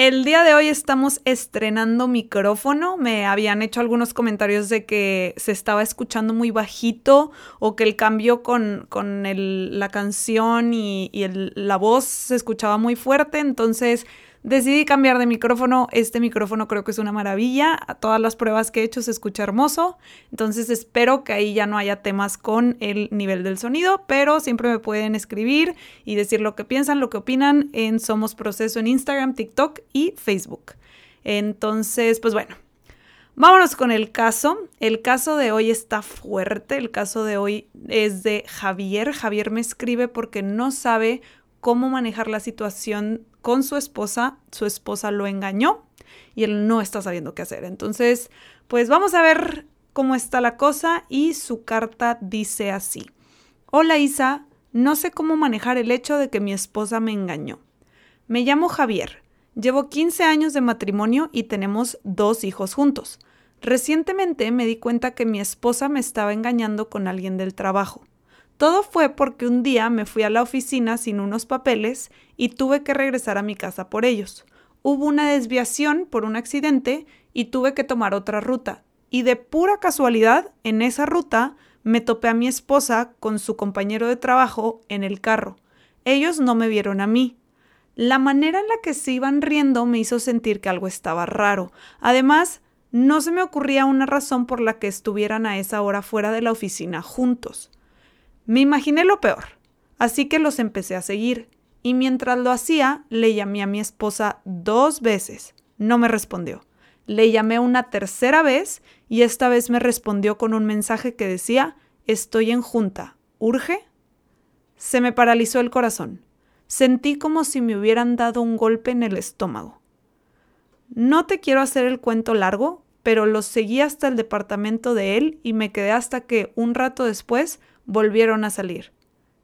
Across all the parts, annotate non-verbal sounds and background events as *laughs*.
El día de hoy estamos estrenando micrófono. Me habían hecho algunos comentarios de que se estaba escuchando muy bajito o que el cambio con, la canción y, la voz se escuchaba muy fuerte. Entonces Decidí cambiar de micrófono. Este micrófono creo que es una maravilla. A todas las pruebas que he hecho se escucha hermoso. Entonces espero que ahí ya no haya temas con el nivel del sonido, pero siempre me pueden escribir y decir lo que piensan, lo que opinan en Somos Proceso en Instagram, TikTok y Facebook. Entonces, pues bueno, Vámonos con el caso. El caso de hoy está fuerte. El caso de hoy es de Javier. Javier me escribe porque no sabe cómo manejar la situación con su esposa, su esposa lo engañó y él no está sabiendo qué hacer. Entonces, pues vamos a ver cómo está la cosa y su carta dice así. Hola Isa, no sé cómo manejar el hecho de que mi esposa me engañó. Me llamo Javier, llevo 15 años de matrimonio y tenemos dos hijos juntos. Recientemente me di cuenta que mi esposa me estaba engañando con alguien del trabajo. Todo fue porque un día me fui a la oficina sin unos papeles y tuve que regresar a mi casa por ellos. Hubo una desviación por un accidente y tuve que tomar otra ruta. Y de pura casualidad, en esa ruta me topé a mi esposa con su compañero de trabajo en el carro. Ellos no me vieron a mí. La manera en la que se iban riendo me hizo sentir que algo estaba raro. Además, no se me ocurría una razón por la que estuvieran a esa hora fuera de la oficina juntos. Me imaginé lo peor, así que los empecé a seguir, y mientras lo hacía, le llamé a mi esposa dos veces. No me respondió. Le llamé una tercera vez y esta vez me respondió con un mensaje que decía, estoy en junta, ¿urge? Se me paralizó el corazón. Sentí como si me hubieran dado un golpe en el estómago. No te quiero hacer el cuento largo, pero los seguí hasta el departamento de él y me quedé hasta que, un rato después, volvieron a salir.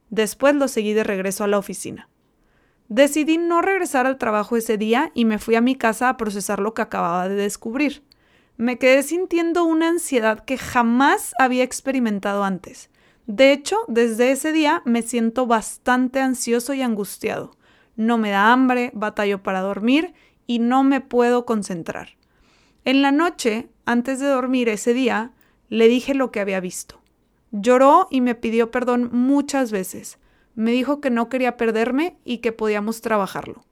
Después los seguí de regreso a la oficina. Decidí no regresar al trabajo ese día y me fui a mi casa a procesar lo que acababa de descubrir. Me quedé sintiendo una ansiedad que jamás había experimentado antes. De hecho, desde ese día me siento bastante ansioso y angustiado. No me da hambre, batallo para dormir y no me puedo concentrar. En la noche, antes de dormir ese día, le dije lo que había visto. Lloró y me pidió perdón muchas veces. Me dijo que no quería perderme y que podíamos trabajarlo.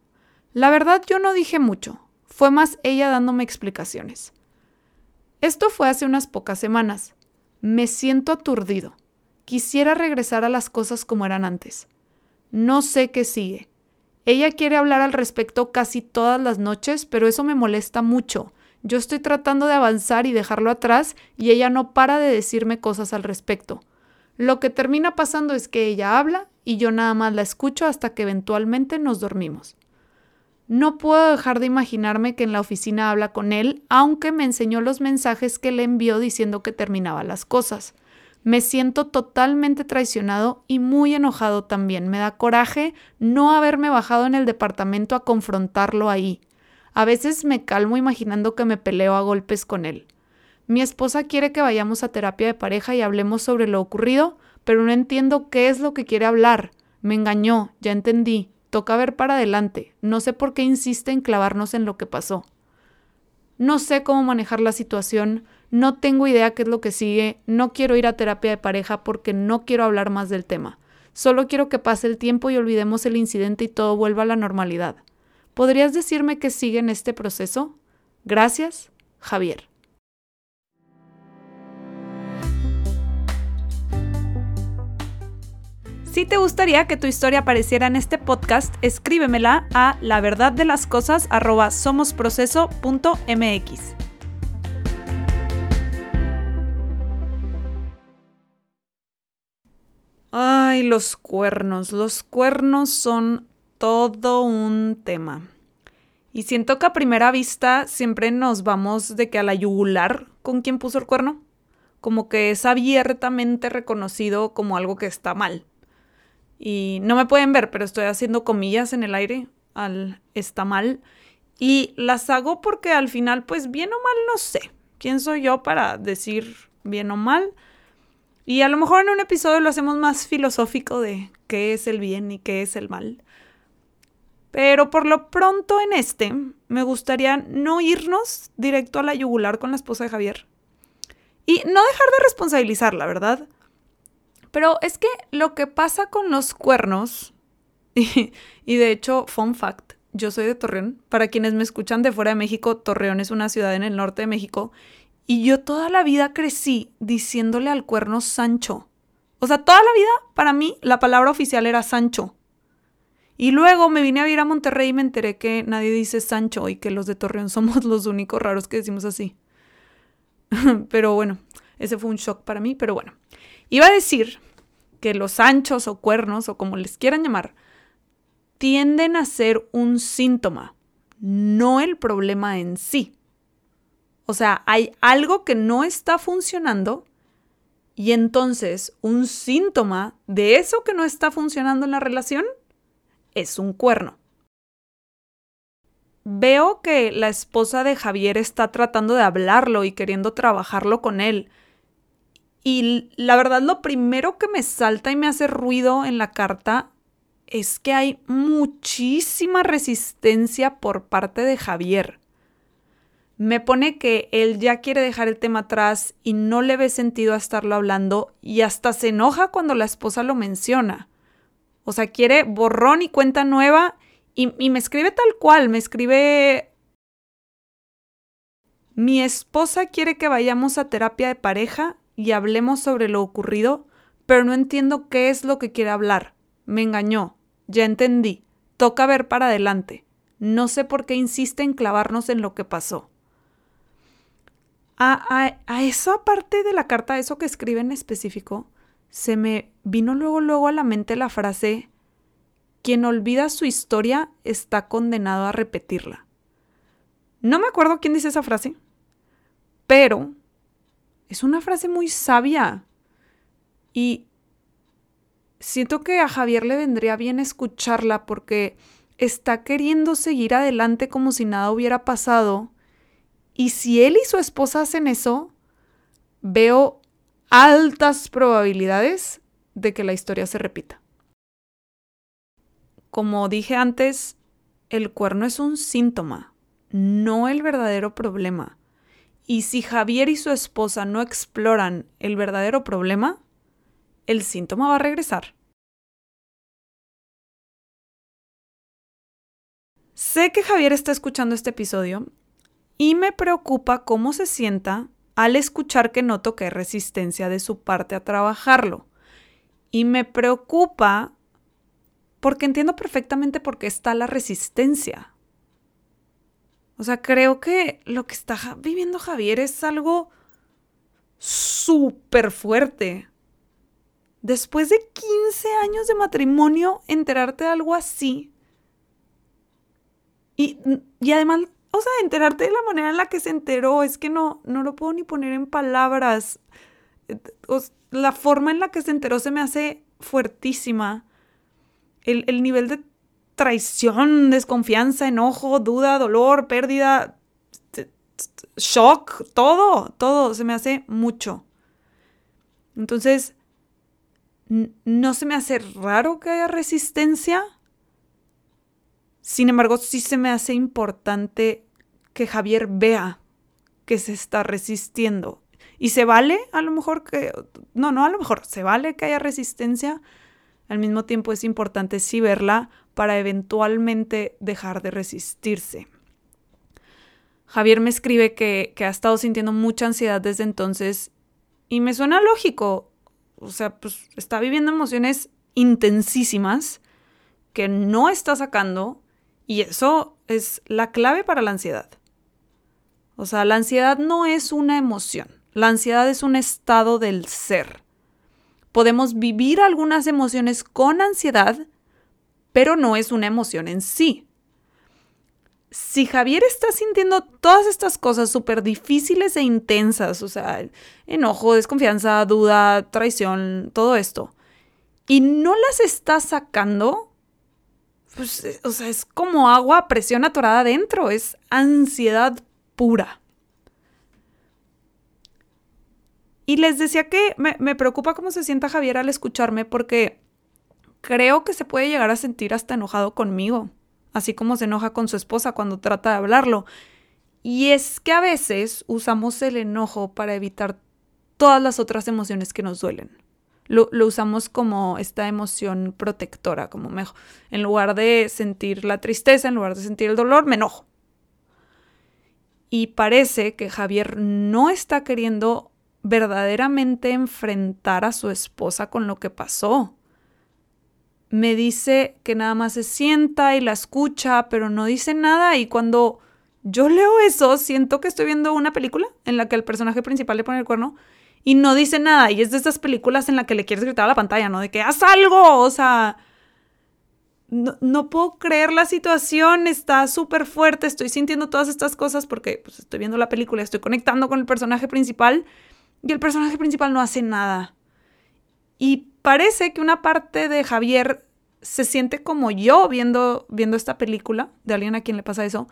La verdad yo no dije mucho, fue más ella dándome explicaciones. Esto fue hace unas pocas semanas. Me siento aturdido. Quisiera regresar a las cosas como eran antes. No sé qué sigue. Ella quiere hablar al respecto casi todas las noches, pero eso me molesta mucho. Yo estoy tratando de avanzar y dejarlo atrás y ella no para de decirme cosas al respecto. Lo que termina pasando es que ella habla y yo nada más la escucho hasta que eventualmente nos dormimos. No puedo dejar de imaginarme que en la oficina habla con él, aunque me enseñó los mensajes que le envió diciendo que terminaba las cosas. Me siento totalmente traicionado y muy enojado también. Me da coraje no haberme bajado en el departamento a confrontarlo ahí. A veces me calmo imaginando que me peleo a golpes con él. Mi esposa quiere que vayamos a terapia de pareja y hablemos sobre lo ocurrido, pero no entiendo qué es lo que quiere hablar. Me engañó, ya entendí. Toca ver para adelante. No sé por qué insiste en clavarnos en lo que pasó. No sé cómo manejar la situación, no tengo idea qué es lo que sigue, no quiero ir a terapia de pareja porque no quiero hablar más del tema. Solo quiero que pase el tiempo y olvidemos el incidente y todo vuelva a la normalidad. ¿Podrías decirme qué sigue en este proceso? Gracias, Javier. Si te gustaría que tu historia apareciera en este podcast, escríbemela a la verdad de las Ay, los cuernos. Los cuernos son todo un tema. Y siento que a primera vista siempre nos vamos de que a la yugular con quien puso el cuerno. Como que es abiertamente reconocido como algo que está mal. Y no me pueden ver, pero estoy haciendo comillas en el aire al está mal. Y las hago porque al final, pues bien o mal, no sé. ¿Quién soy yo para decir bien o mal? Y a lo mejor en un episodio lo hacemos más filosófico de qué es el bien y qué es el mal. Pero por lo pronto en este, me gustaría no irnos directo a la yugular con la esposa de Javier. Y no dejar de responsabilizarla, ¿verdad? Pero es que lo que pasa con los cuernos, *laughs* y, de hecho, fun fact, yo soy de Torreón. Para quienes me escuchan de fuera de México, Torreón es una ciudad en el norte de México. Y yo toda la vida crecí diciéndole al cuerno Sancho. O sea, toda la vida, para mí, la palabra oficial era Sancho. Y luego me vine a vivir a Monterrey y me enteré que nadie dice Sancho y que los de Torreón *laughs* somos los únicos raros que decimos así. *laughs* pero bueno, ese fue un shock para mí, pero bueno. Iba a decir que los anchos o cuernos o como les quieran llamar, tienden a ser un síntoma, no el problema en sí. O sea, hay algo que no está funcionando y entonces un síntoma de eso que no está funcionando en la relación es un cuerno. Veo que la esposa de Javier está tratando de hablarlo y queriendo trabajarlo con él, y la verdad, lo primero que me salta y me hace ruido en la carta es que hay muchísima resistencia por parte de Javier. Me pone que él ya quiere dejar el tema atrás y no le ve sentido a estarlo hablando y hasta se enoja cuando la esposa lo menciona. O sea, quiere borrón y cuenta nueva y, me escribe tal cual, me escribe... Mi esposa quiere que vayamos a terapia de pareja y hablemos sobre lo ocurrido, pero no entiendo qué es lo que quiere hablar. Me engañó. Ya entendí. Toca ver para adelante. No sé por qué insiste en clavarnos en lo que pasó. A, a, eso aparte de la carta, eso que escribe en específico, se me vino luego luego a la mente la frase quien olvida su historia está condenado a repetirla. No me acuerdo quién dice esa frase, pero es una frase muy sabia. Y siento que a Javier le vendría bien escucharla porque está queriendo seguir adelante como si nada hubiera pasado. Y si él y su esposa hacen eso, veo altas probabilidades de que la historia se repita. Como dije antes, el cuerno es un síntoma, no el verdadero problema. Y si Javier y su esposa no exploran el verdadero problema, el síntoma va a regresar. Sé que Javier está escuchando este episodio y me preocupa cómo se sienta al escuchar que noto que hay resistencia de su parte a trabajarlo. Y me preocupa porque entiendo perfectamente por qué está la resistencia. O sea, creo que lo que está viviendo Javier es algo súper fuerte. Después de 15 años de matrimonio, enterarte de algo así. Y, y además, o enterarte de la manera en la que se enteró, es que no, no lo puedo ni poner en palabras. La forma en la que se enteró se me hace fuertísima. El, el nivel de traición, desconfianza, enojo, duda, dolor, pérdida, shock, todo, todo, se me hace mucho. Entonces, no se me hace raro que haya resistencia. Sin embargo, sí se me hace importante que Javier vea que se está resistiendo. Y se vale a lo mejor que, no, no a lo mejor, se vale que haya resistencia. Al mismo tiempo es importante sí verla para eventualmente dejar de resistirse. Javier me escribe que, ha estado sintiendo mucha ansiedad desde entonces y me suena lógico. O sea, pues está viviendo emociones intensísimas que no está sacando y eso es la clave para la ansiedad. O sea, la ansiedad no es una emoción, la ansiedad es un estado del ser. Podemos vivir algunas emociones con ansiedad, pero no es una emoción en sí. Si Javier está sintiendo todas estas cosas súper difíciles e intensas, o sea, enojo, desconfianza, duda, traición, todo esto, y no las está sacando, pues, eh, o sea, es como agua a presión atorada adentro, es ansiedad pura. Y les decía que me, me, preocupa cómo se sienta Javier al escucharme porque creo que se puede llegar a sentir hasta enojado conmigo, así como se enoja con su esposa cuando trata de hablarlo. Y es que a veces usamos el enojo para evitar todas las otras emociones que nos duelen lo, usamos como esta emoción protectora, como mejor. En lugar de sentir la tristeza, en lugar de sentir el dolor, me enojo. Y parece que Javier no está queriendo verdaderamente enfrentar a su esposa con lo que pasó. Me dice que nada más se sienta y la escucha, pero no dice nada y cuando yo leo eso, siento que estoy viendo una película en la que el personaje principal le pone el cuerno y no dice nada. Y es de estas películas en la que le quieres gritar a la pantalla, ¿no? De que haz algo, o sea... No, puedo creer la situación, está súper fuerte, estoy sintiendo todas estas cosas porque pues, estoy viendo la película, estoy conectando con el personaje principal y el personaje principal no hace nada. Y parece que una parte de Javier se siente como yo viendo, viendo esta película, de alguien a quien le pasa eso,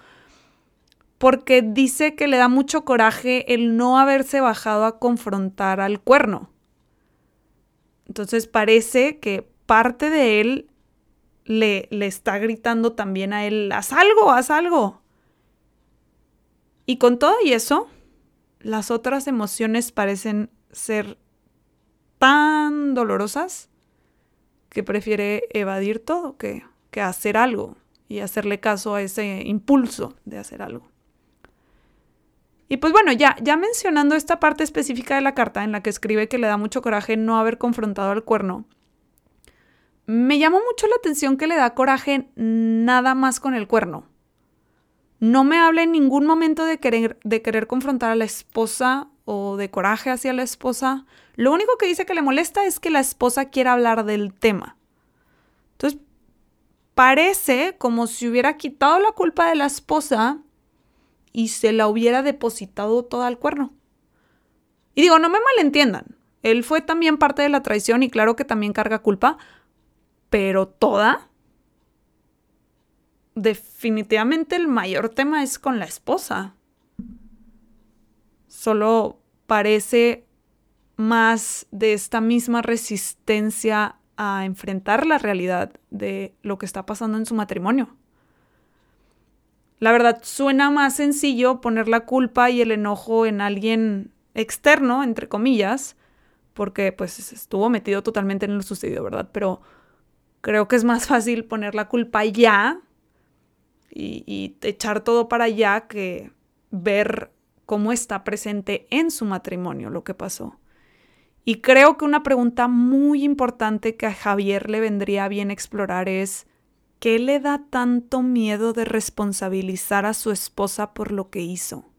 porque dice que le da mucho coraje el no haberse bajado a confrontar al cuerno. Entonces parece que parte de él le, le está gritando también a él, haz algo, haz algo. Y con todo y eso, las otras emociones parecen ser tan dolorosas que prefiere evadir todo que, que hacer algo y hacerle caso a ese impulso de hacer algo. Y pues bueno, ya, ya mencionando esta parte específica de la carta en la que escribe que le da mucho coraje no haber confrontado al cuerno, me llamó mucho la atención que le da coraje nada más con el cuerno. No me habla en ningún momento de querer, de querer confrontar a la esposa o de coraje hacia la esposa. Lo único que dice que le molesta es que la esposa quiera hablar del tema. Entonces, parece como si hubiera quitado la culpa de la esposa y se la hubiera depositado toda al cuerno. Y digo, no me malentiendan, él fue también parte de la traición y claro que también carga culpa, pero toda. Definitivamente el mayor tema es con la esposa. Solo parece más de esta misma resistencia a enfrentar la realidad de lo que está pasando en su matrimonio. La verdad, suena más sencillo poner la culpa y el enojo en alguien externo, entre comillas, porque pues estuvo metido totalmente en lo sucedido, ¿verdad? Pero creo que es más fácil poner la culpa y, y echar todo para allá que ver cómo está presente en su matrimonio lo que pasó. Y creo que una pregunta muy importante que a Javier le vendría bien explorar es, qué le da tanto miedo de responsabilizar a su esposa por lo que hizo?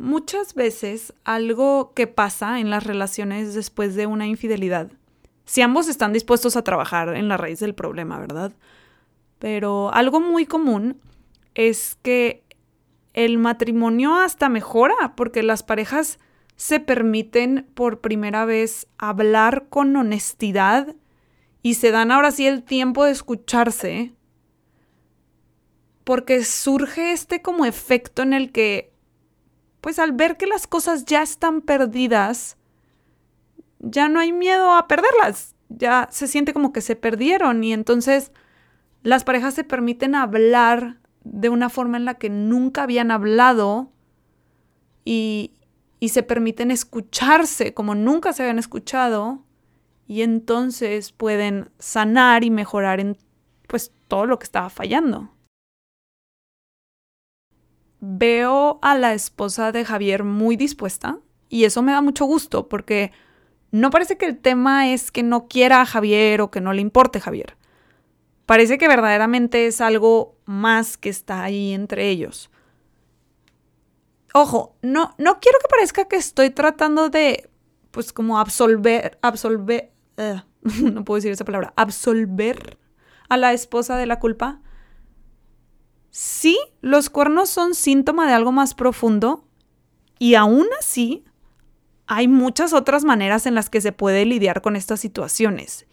Muchas veces algo que pasa en las relaciones después de una infidelidad, si ambos están dispuestos a trabajar en la raíz del problema, ¿verdad? Pero algo muy común es que el matrimonio hasta mejora porque las parejas se permiten por primera vez hablar con honestidad y se dan ahora sí el tiempo de escucharse, porque surge este como efecto en el que, pues al ver que las cosas ya están perdidas, ya no hay miedo a perderlas, ya se siente como que se perdieron y entonces las parejas se permiten hablar de una forma en la que nunca habían hablado y, y se permiten escucharse como nunca se habían escuchado y entonces pueden sanar y mejorar en pues todo lo que estaba fallando. Veo a la esposa de Javier muy dispuesta y eso me da mucho gusto porque no parece que el tema es que no quiera a Javier o que no le importe Javier. Parece que verdaderamente es algo más que está ahí entre ellos. Ojo, no, no quiero que parezca que estoy tratando de, pues como absolver, absolver, eh, *laughs* no puedo decir esa palabra, absolver a la esposa de la culpa. Sí, los cuernos son síntoma de algo más profundo y aún así hay muchas otras maneras en las que se puede lidiar con estas situaciones.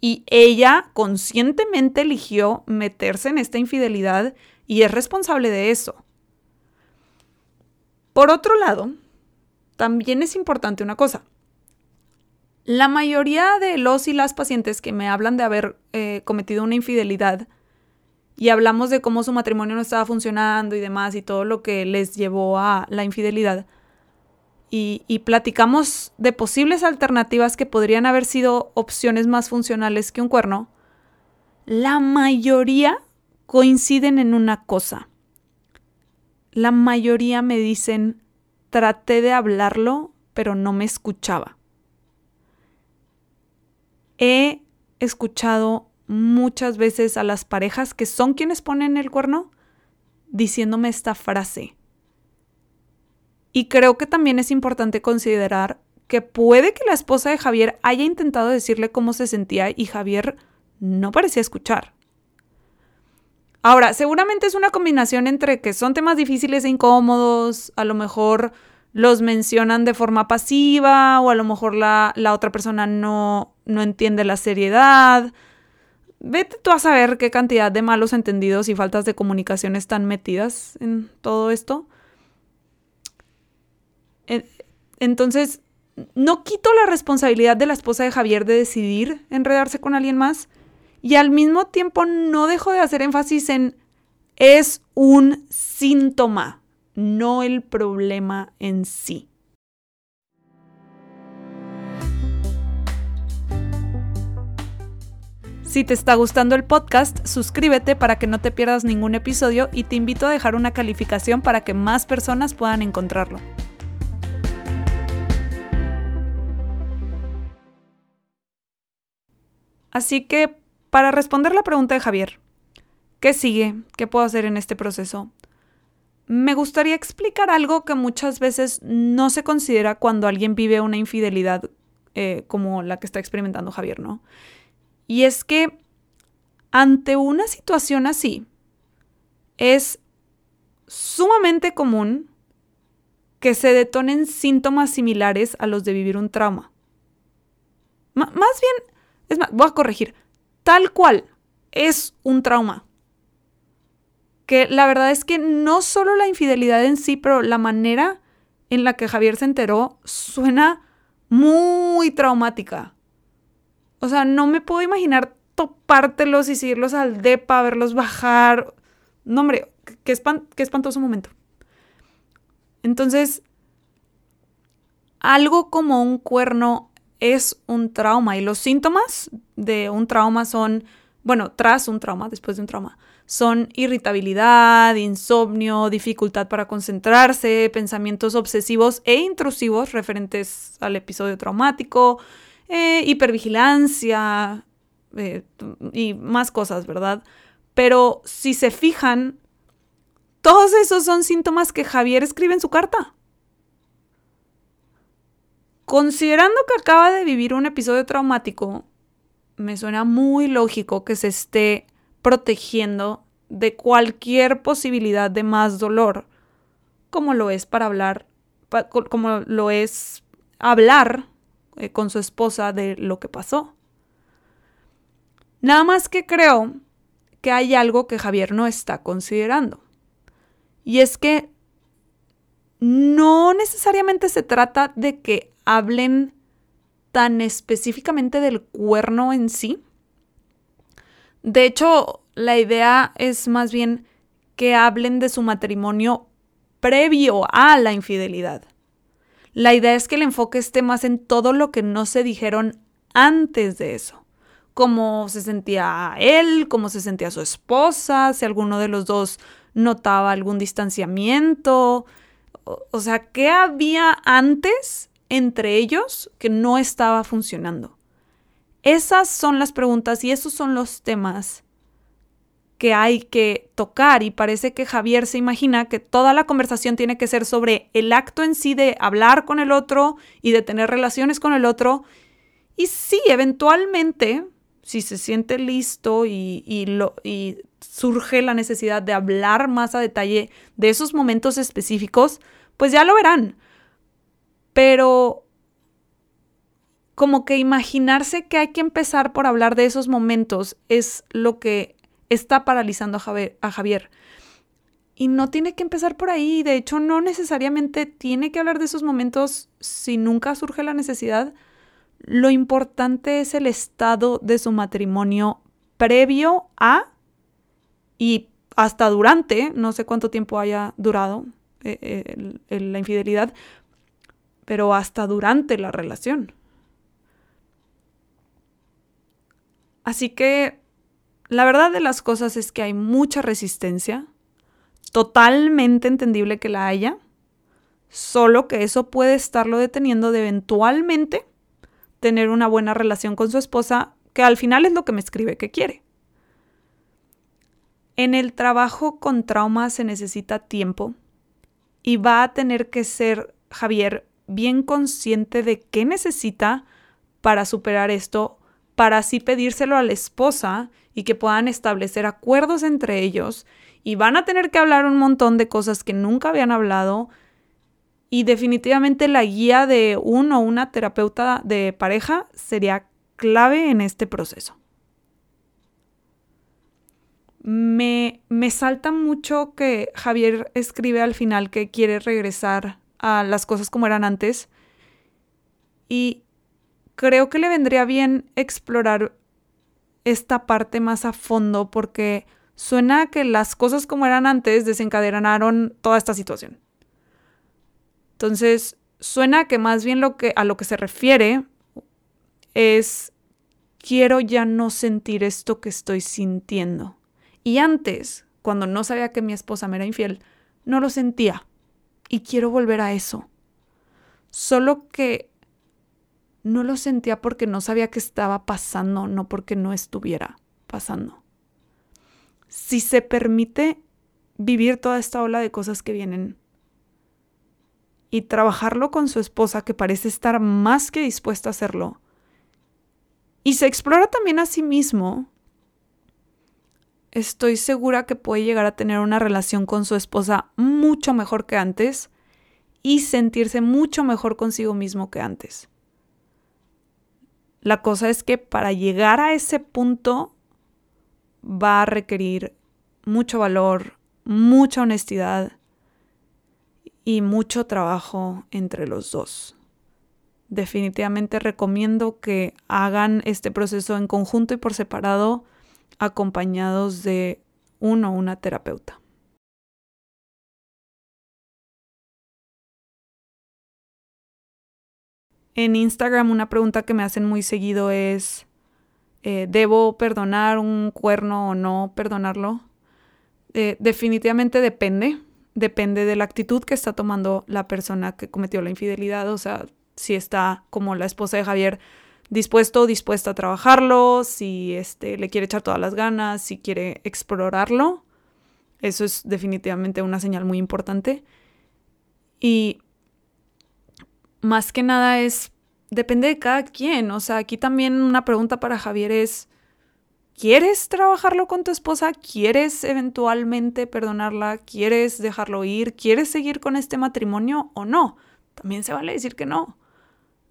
Y ella conscientemente eligió meterse en esta infidelidad y es responsable de eso. Por otro lado, también es importante una cosa. La mayoría de los y las pacientes que me hablan de haber eh, cometido una infidelidad y hablamos de cómo su matrimonio no estaba funcionando y demás y todo lo que les llevó a la infidelidad, y, platicamos de posibles alternativas que podrían haber sido opciones más funcionales que un cuerno, la mayoría coinciden en una cosa. La mayoría me dicen, traté de hablarlo, pero no me escuchaba. He escuchado muchas veces a las parejas que son quienes ponen el cuerno diciéndome esta frase. Y creo que también es importante considerar que puede que la esposa de Javier haya intentado decirle cómo se sentía y Javier no parecía escuchar. Ahora, seguramente es una combinación entre que son temas difíciles e incómodos, a lo mejor los mencionan de forma pasiva o a lo mejor la, otra persona no, no entiende la seriedad. Vete tú a saber qué cantidad de malos entendidos y faltas de comunicación están metidas en todo esto. Entonces, no quito la responsabilidad de la esposa de Javier de decidir enredarse con alguien más y al mismo tiempo no dejo de hacer énfasis en es un síntoma, no el problema en sí. Si te está gustando el podcast, suscríbete para que no te pierdas ningún episodio y te invito a dejar una calificación para que más personas puedan encontrarlo. Así que, para responder la pregunta de Javier, ¿qué sigue? ¿Qué puedo hacer en este proceso? Me gustaría explicar algo que muchas veces no se considera cuando alguien vive una infidelidad eh, como la que está experimentando Javier, ¿no? Y es que ante una situación así, es sumamente común que se detonen síntomas similares a los de vivir un trauma. más bien, es más, voy a corregir. Tal cual es un trauma. Que la verdad es que no solo la infidelidad en sí, pero la manera en la que Javier se enteró suena muy traumática. O sea, no me puedo imaginar topártelos y seguirlos al depa, verlos bajar. No, hombre, qué, qué espantoso momento. Entonces, algo como un cuerno es un trauma y los síntomas de un trauma son, bueno, tras un trauma, después de un trauma, son irritabilidad, insomnio, dificultad para concentrarse, pensamientos obsesivos e intrusivos referentes al episodio traumático, eh, hipervigilancia eh, y más cosas, ¿verdad? Pero si se fijan, todos esos son síntomas que Javier escribe en su carta. Considerando que acaba de vivir un episodio traumático, me suena muy lógico que se esté protegiendo de cualquier posibilidad de más dolor, como lo es para hablar, como lo es hablar eh, con su esposa de lo que pasó. Nada más que creo que hay algo que Javier no está considerando. Y es que no necesariamente se trata de que hablen tan específicamente del cuerno en sí. De hecho, la idea es más bien que hablen de su matrimonio previo a la infidelidad. La idea es que el enfoque esté más en todo lo que no se dijeron antes de eso. Cómo se sentía él, cómo se sentía su esposa, si alguno de los dos notaba algún distanciamiento, O, sea, ¿qué había antes entre ellos que no estaba funcionando? Esas son las preguntas y esos son los temas que hay que tocar y parece que Javier se imagina que toda la conversación tiene que ser sobre el acto en sí de hablar con el otro y de tener relaciones con el otro. Y sí, eventualmente, si se siente listo y, lo, y surge la necesidad de hablar más a detalle de esos momentos específicos, pues ya lo verán. Pero como que imaginarse que hay que empezar por hablar de esos momentos es lo que está paralizando a Javier, Y no tiene que empezar por ahí. De hecho, no necesariamente tiene que hablar de esos momentos si nunca surge la necesidad. Lo importante es el estado de su matrimonio previo a y hasta durante, no sé cuánto tiempo haya durado eh, la infidelidad, pero hasta durante la relación. Así que la verdad de las cosas es que hay mucha resistencia, totalmente entendible que la haya, solo que eso puede estarlo deteniendo de eventualmente tener una buena relación con su esposa, que al final es lo que me escribe que quiere. En el trabajo con trauma se necesita tiempo y va a tener que ser Javier bien consciente de qué necesita para superar esto, para así pedírselo a la esposa y que puedan establecer acuerdos entre ellos y van a tener que hablar un montón de cosas que nunca habían hablado y definitivamente la guía de uno o una terapeuta de pareja sería clave en este proceso me, me salta mucho que Javier escribe al final que quiere regresar a las cosas como eran antes. Y creo que le vendría bien explorar esta parte más a fondo porque suena que las cosas como eran antes desencadenaron toda esta situación. Entonces, suena que más bien lo que a lo que se refiere es quiero ya no sentir esto que estoy sintiendo. Y antes, cuando no sabía que mi esposa me era infiel, no lo sentía. Y quiero volver a eso. Solo que no lo sentía porque no sabía que estaba pasando, no porque no estuviera pasando. Si se permite vivir toda esta ola de cosas que vienen y trabajarlo con su esposa, que parece estar más que dispuesta a hacerlo, y se explora también a sí mismo, estoy segura que puede llegar a tener una relación con su esposa mucho mejor que antes y sentirse mucho mejor consigo mismo que antes. La cosa es que para llegar a ese punto va a requerir mucho valor, mucha honestidad y mucho trabajo entre los dos. Definitivamente recomiendo que hagan este proceso en conjunto y por separado acompañados de uno o una terapeuta. En Instagram una pregunta que me hacen muy seguido es, eh, ¿debo perdonar un cuerno o no perdonarlo? Eh, definitivamente depende, depende de la actitud que está tomando la persona que cometió la infidelidad, o sea, si está como la esposa de Javier dispuesto o dispuesta a trabajarlo, si este, le quiere echar todas las ganas, si quiere explorarlo. Eso es definitivamente una señal muy importante. Y más que nada es, depende de cada quien. O sea, aquí también una pregunta para Javier es, ¿quieres trabajarlo con tu esposa? ¿Quieres eventualmente perdonarla? ¿Quieres dejarlo ir? ¿Quieres seguir con este matrimonio o no? También se vale decir que no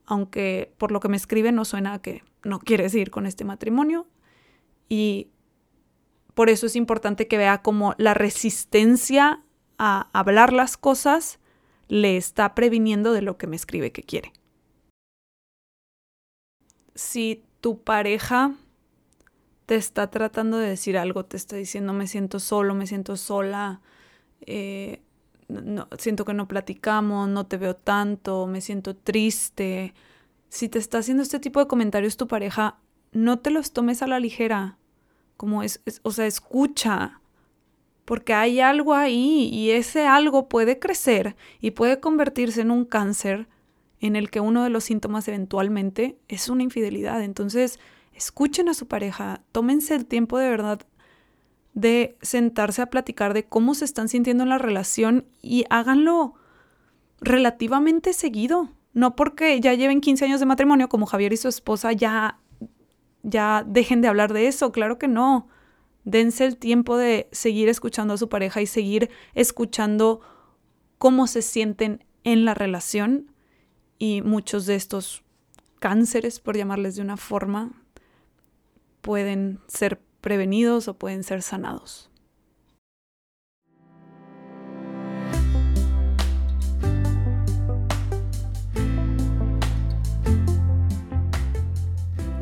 aunque por lo que me escribe no suena que no quiere seguir con este matrimonio. Y por eso es importante que vea cómo la resistencia a hablar las cosas le está previniendo de lo que me escribe que quiere. Si tu pareja te está tratando de decir algo, te está diciendo me siento solo, me siento sola, eh, no, siento que no platicamos, no te veo tanto, me siento triste. Si te está haciendo este tipo de comentarios tu pareja, no te los tomes a la ligera. Como es, o sea, escucha. Porque hay algo ahí y ese algo puede crecer y puede convertirse en un cáncer en el que uno de los síntomas eventualmente es una infidelidad. Entonces, escuchen a su pareja, tómense el tiempo de verdad de sentarse a platicar de cómo se están sintiendo en la relación y háganlo relativamente seguido. No porque ya lleven 15 años de matrimonio como Javier y su esposa ya ya dejen de hablar de eso, claro que no. Dense el tiempo de seguir escuchando a su pareja y seguir escuchando cómo se sienten en la relación y muchos de estos cánceres, por llamarles de una forma, pueden ser prevenidos o pueden ser sanados.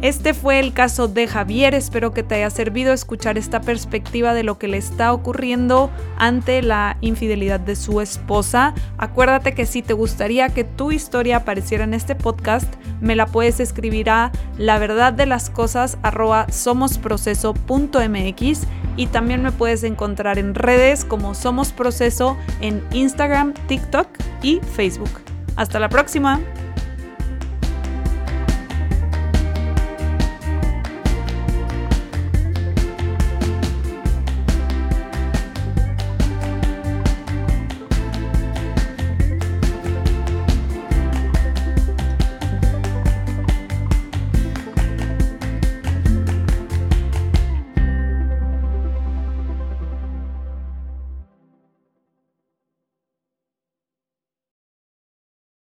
Este fue el caso de Javier, espero que te haya servido escuchar esta perspectiva de lo que le está ocurriendo ante la infidelidad de su esposa. Acuérdate que si te gustaría que tu historia apareciera en este podcast, me la puedes escribir a la verdad de las cosas somosproceso.mx y también me puedes encontrar en redes como Somos Proceso en Instagram, TikTok y Facebook. Hasta la próxima.